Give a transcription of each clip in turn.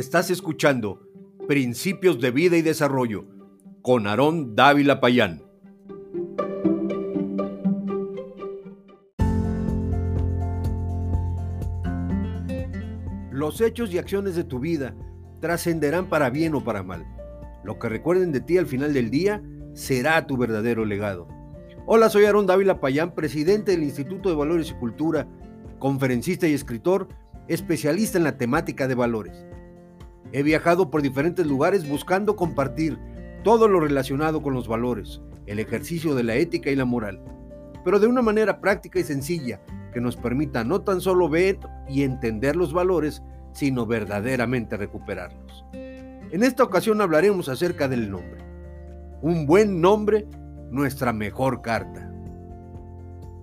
Estás escuchando Principios de Vida y Desarrollo con Aarón Dávila Payán. Los hechos y acciones de tu vida trascenderán para bien o para mal. Lo que recuerden de ti al final del día será tu verdadero legado. Hola, soy Aarón Dávila Payán, presidente del Instituto de Valores y Cultura, conferencista y escritor, especialista en la temática de valores. He viajado por diferentes lugares buscando compartir todo lo relacionado con los valores, el ejercicio de la ética y la moral, pero de una manera práctica y sencilla que nos permita no tan solo ver y entender los valores, sino verdaderamente recuperarlos. En esta ocasión hablaremos acerca del nombre. Un buen nombre, nuestra mejor carta.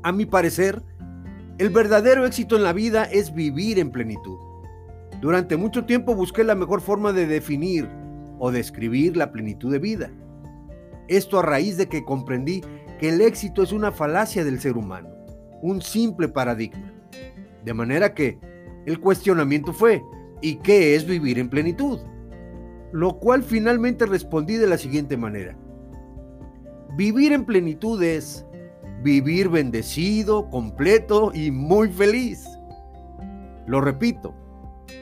A mi parecer, el verdadero éxito en la vida es vivir en plenitud. Durante mucho tiempo busqué la mejor forma de definir o describir la plenitud de vida. Esto a raíz de que comprendí que el éxito es una falacia del ser humano, un simple paradigma. De manera que el cuestionamiento fue, ¿y qué es vivir en plenitud? Lo cual finalmente respondí de la siguiente manera. Vivir en plenitud es vivir bendecido, completo y muy feliz. Lo repito,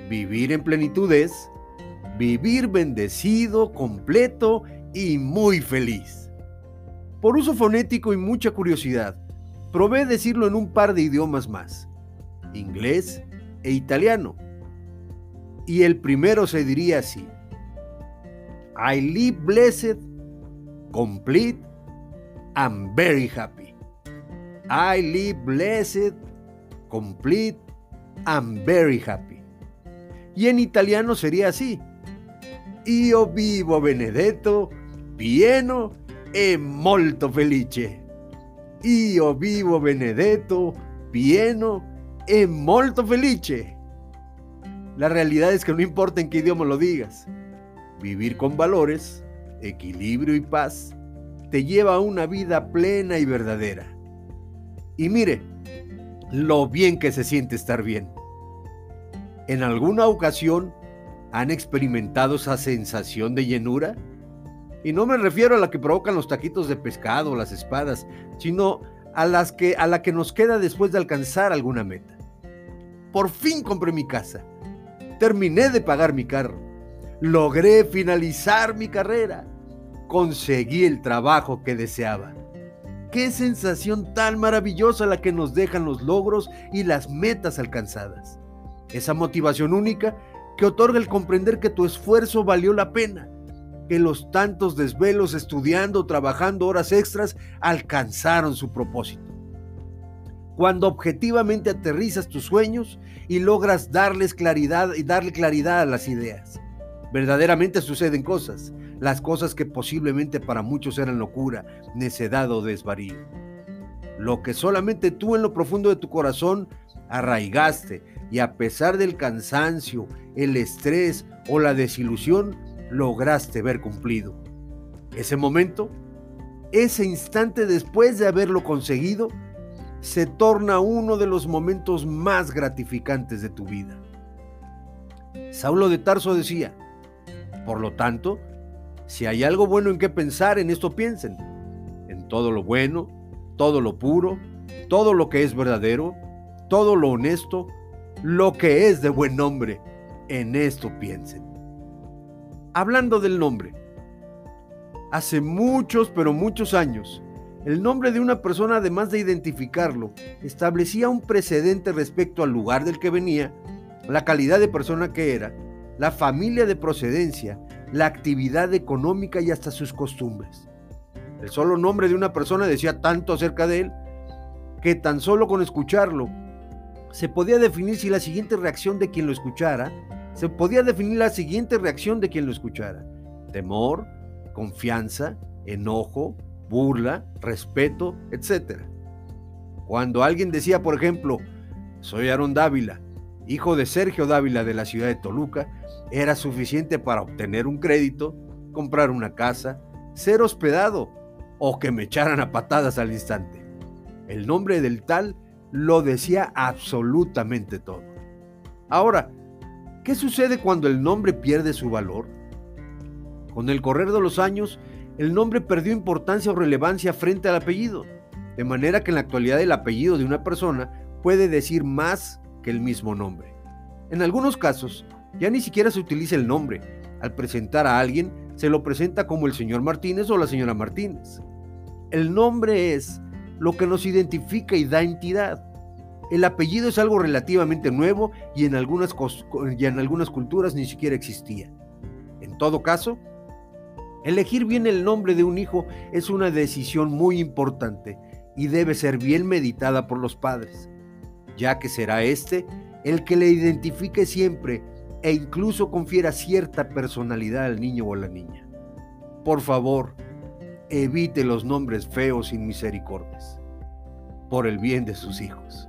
Vivir en plenitud es vivir bendecido, completo y muy feliz. Por uso fonético y mucha curiosidad, probé decirlo en un par de idiomas más, inglés e italiano. Y el primero se diría así, I live blessed, complete, and very happy. I live blessed, complete, and very happy. Y en italiano sería así. Io vivo Benedetto, pieno e molto felice. Io vivo Benedetto, pieno e molto felice. La realidad es que no importa en qué idioma lo digas. Vivir con valores, equilibrio y paz te lleva a una vida plena y verdadera. Y mire, lo bien que se siente estar bien. ¿En alguna ocasión han experimentado esa sensación de llenura? Y no me refiero a la que provocan los taquitos de pescado o las espadas, sino a, las que, a la que nos queda después de alcanzar alguna meta. Por fin compré mi casa. Terminé de pagar mi carro. Logré finalizar mi carrera. Conseguí el trabajo que deseaba. Qué sensación tan maravillosa la que nos dejan los logros y las metas alcanzadas esa motivación única que otorga el comprender que tu esfuerzo valió la pena, que los tantos desvelos estudiando, trabajando horas extras, alcanzaron su propósito. Cuando objetivamente aterrizas tus sueños y logras darles claridad y darle claridad a las ideas. Verdaderamente suceden cosas, las cosas que posiblemente para muchos eran locura, necedad o desvarío. Lo que solamente tú en lo profundo de tu corazón arraigaste y a pesar del cansancio, el estrés o la desilusión, lograste ver cumplido. Ese momento, ese instante después de haberlo conseguido, se torna uno de los momentos más gratificantes de tu vida. Saulo de Tarso decía, por lo tanto, si hay algo bueno en qué pensar, en esto piensen, en todo lo bueno, todo lo puro, todo lo que es verdadero, todo lo honesto, lo que es de buen nombre. En esto piensen. Hablando del nombre. Hace muchos, pero muchos años, el nombre de una persona, además de identificarlo, establecía un precedente respecto al lugar del que venía, la calidad de persona que era, la familia de procedencia, la actividad económica y hasta sus costumbres. El solo nombre de una persona decía tanto acerca de él que tan solo con escucharlo se podía definir si la siguiente reacción de quien lo escuchara, se podía definir la siguiente reacción de quien lo escuchara. Temor, confianza, enojo, burla, respeto, etc. Cuando alguien decía, por ejemplo, soy Aarón Dávila, hijo de Sergio Dávila de la ciudad de Toluca, era suficiente para obtener un crédito, comprar una casa, ser hospedado o que me echaran a patadas al instante. El nombre del tal lo decía absolutamente todo. Ahora, ¿qué sucede cuando el nombre pierde su valor? Con el correr de los años, el nombre perdió importancia o relevancia frente al apellido, de manera que en la actualidad el apellido de una persona puede decir más que el mismo nombre. En algunos casos, ya ni siquiera se utiliza el nombre. Al presentar a alguien, se lo presenta como el señor Martínez o la señora Martínez. El nombre es lo que nos identifica y da entidad. El apellido es algo relativamente nuevo y en algunas, y en algunas culturas ni siquiera existía. En todo caso, elegir bien el nombre de un hijo es una decisión muy importante y debe ser bien meditada por los padres, ya que será este el que le identifique siempre e incluso confiera cierta personalidad al niño o a la niña. Por favor, evite los nombres feos sin misericordias, por el bien de sus hijos.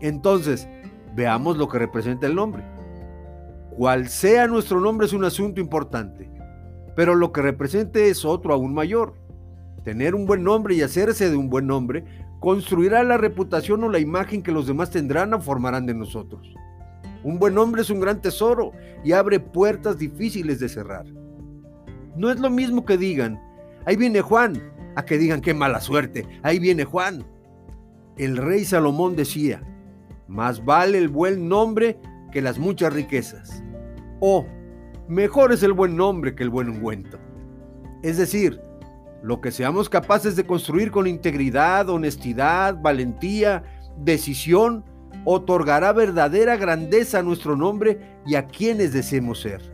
Entonces, veamos lo que representa el nombre. Cual sea nuestro nombre es un asunto importante, pero lo que represente es otro aún mayor. Tener un buen nombre y hacerse de un buen nombre construirá la reputación o la imagen que los demás tendrán o formarán de nosotros. Un buen nombre es un gran tesoro y abre puertas difíciles de cerrar. No es lo mismo que digan, ahí viene Juan, a que digan qué mala suerte, ahí viene Juan. El rey Salomón decía, más vale el buen nombre que las muchas riquezas. O, mejor es el buen nombre que el buen ungüento. Es decir, lo que seamos capaces de construir con integridad, honestidad, valentía, decisión, otorgará verdadera grandeza a nuestro nombre y a quienes deseemos ser.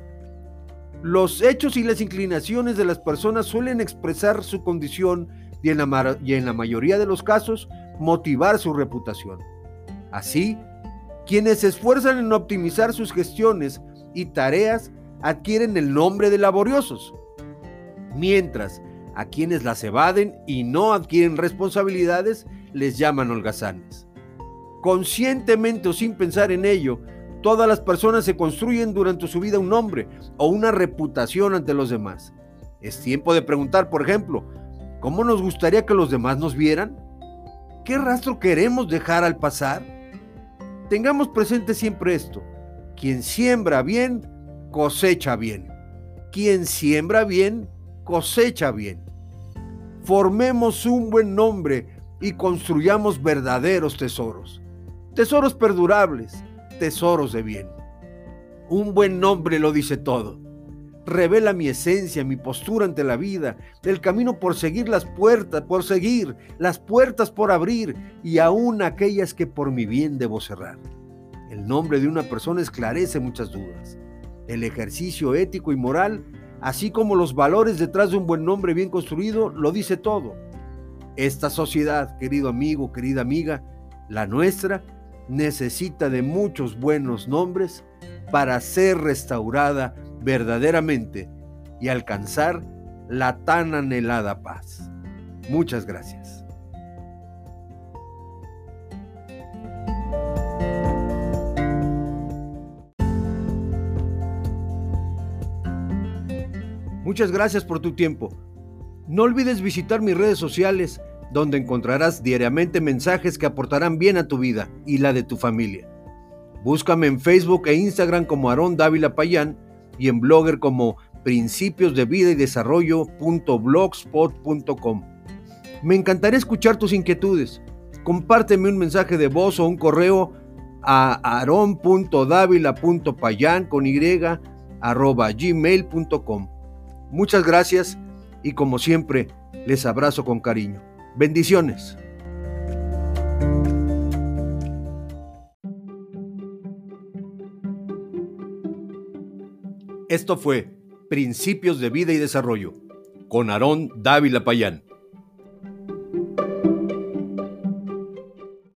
Los hechos y las inclinaciones de las personas suelen expresar su condición y en, la, mayoría de los casos motivar su reputación. Así, quienes se esfuerzan en optimizar sus gestiones y tareas adquieren el nombre de laboriosos, mientras a quienes las evaden y no adquieren responsabilidades les llaman holgazanes. Conscientemente o sin pensar en ello, Todas las personas se construyen durante su vida un nombre o una reputación ante los demás. Es tiempo de preguntar, por ejemplo, ¿cómo nos gustaría que los demás nos vieran? ¿Qué rastro queremos dejar al pasar? Tengamos presente siempre esto. Quien siembra bien, cosecha bien. Quien siembra bien, cosecha bien. Formemos un buen nombre y construyamos verdaderos tesoros. Tesoros perdurables tesoros de bien. Un buen nombre lo dice todo. Revela mi esencia, mi postura ante la vida, el camino por seguir las puertas, por seguir, las puertas por abrir y aún aquellas que por mi bien debo cerrar. El nombre de una persona esclarece muchas dudas. El ejercicio ético y moral, así como los valores detrás de un buen nombre bien construido, lo dice todo. Esta sociedad, querido amigo, querida amiga, la nuestra, necesita de muchos buenos nombres para ser restaurada verdaderamente y alcanzar la tan anhelada paz. Muchas gracias. Muchas gracias por tu tiempo. No olvides visitar mis redes sociales donde encontrarás diariamente mensajes que aportarán bien a tu vida y la de tu familia. Búscame en Facebook e Instagram como Aarón Dávila Payán y en Blogger como principios de vida y desarrollo.blogspot.com. Me encantaría escuchar tus inquietudes. Compárteme un mensaje de voz o un correo a aron.davila.payan con y arroba gmail.com. Muchas gracias y como siempre les abrazo con cariño. Bendiciones. Esto fue Principios de Vida y Desarrollo con Aarón Dávila Payán.